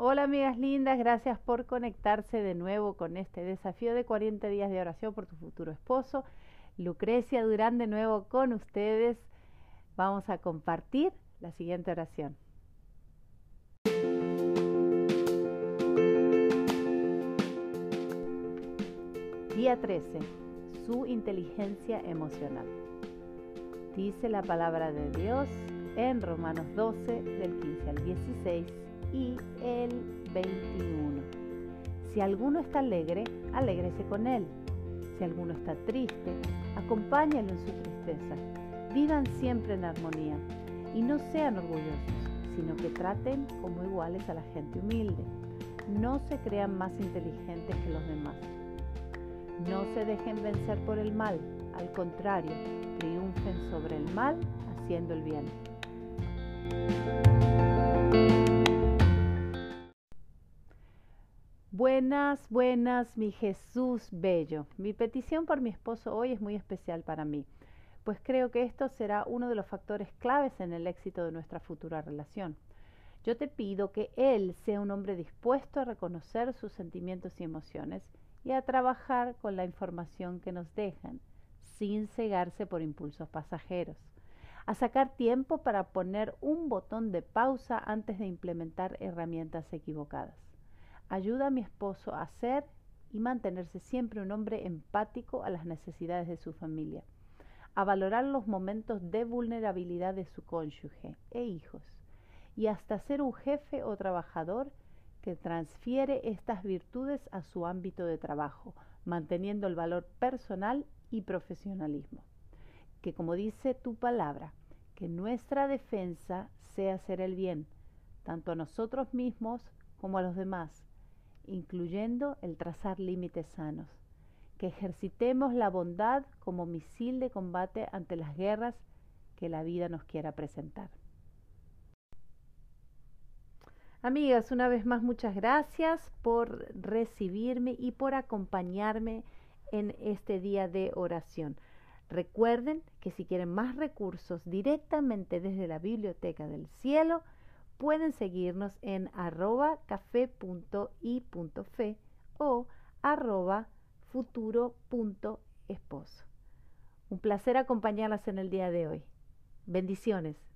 Hola amigas lindas, gracias por conectarse de nuevo con este desafío de 40 días de oración por tu futuro esposo. Lucrecia Durán de nuevo con ustedes. Vamos a compartir la siguiente oración. Día 13. Su inteligencia emocional. Dice la palabra de Dios en Romanos 12 del 15 al 16 y el 21. Si alguno está alegre, alégrese con él. Si alguno está triste, acompáñalo en su tristeza. Vivan siempre en armonía y no sean orgullosos, sino que traten como iguales a la gente humilde. No se crean más inteligentes que los demás no se dejen vencer por el mal, al contrario, triunfen sobre el mal haciendo el bien. Buenas, buenas, mi Jesús bello. Mi petición por mi esposo hoy es muy especial para mí, pues creo que esto será uno de los factores claves en el éxito de nuestra futura relación. Yo te pido que Él sea un hombre dispuesto a reconocer sus sentimientos y emociones y a trabajar con la información que nos dejan, sin cegarse por impulsos pasajeros, a sacar tiempo para poner un botón de pausa antes de implementar herramientas equivocadas. Ayuda a mi esposo a ser y mantenerse siempre un hombre empático a las necesidades de su familia, a valorar los momentos de vulnerabilidad de su cónyuge e hijos, y hasta ser un jefe o trabajador que transfiere estas virtudes a su ámbito de trabajo, manteniendo el valor personal y profesionalismo. Que como dice tu palabra, que nuestra defensa sea hacer el bien, tanto a nosotros mismos como a los demás, incluyendo el trazar límites sanos. Que ejercitemos la bondad como misil de combate ante las guerras que la vida nos quiera presentar. Amigas, una vez más muchas gracias por recibirme y por acompañarme en este día de oración. Recuerden que si quieren más recursos directamente desde la Biblioteca del Cielo, pueden seguirnos en arroba café.i.fe o arroba futuro.esposo. Un placer acompañarlas en el día de hoy. Bendiciones.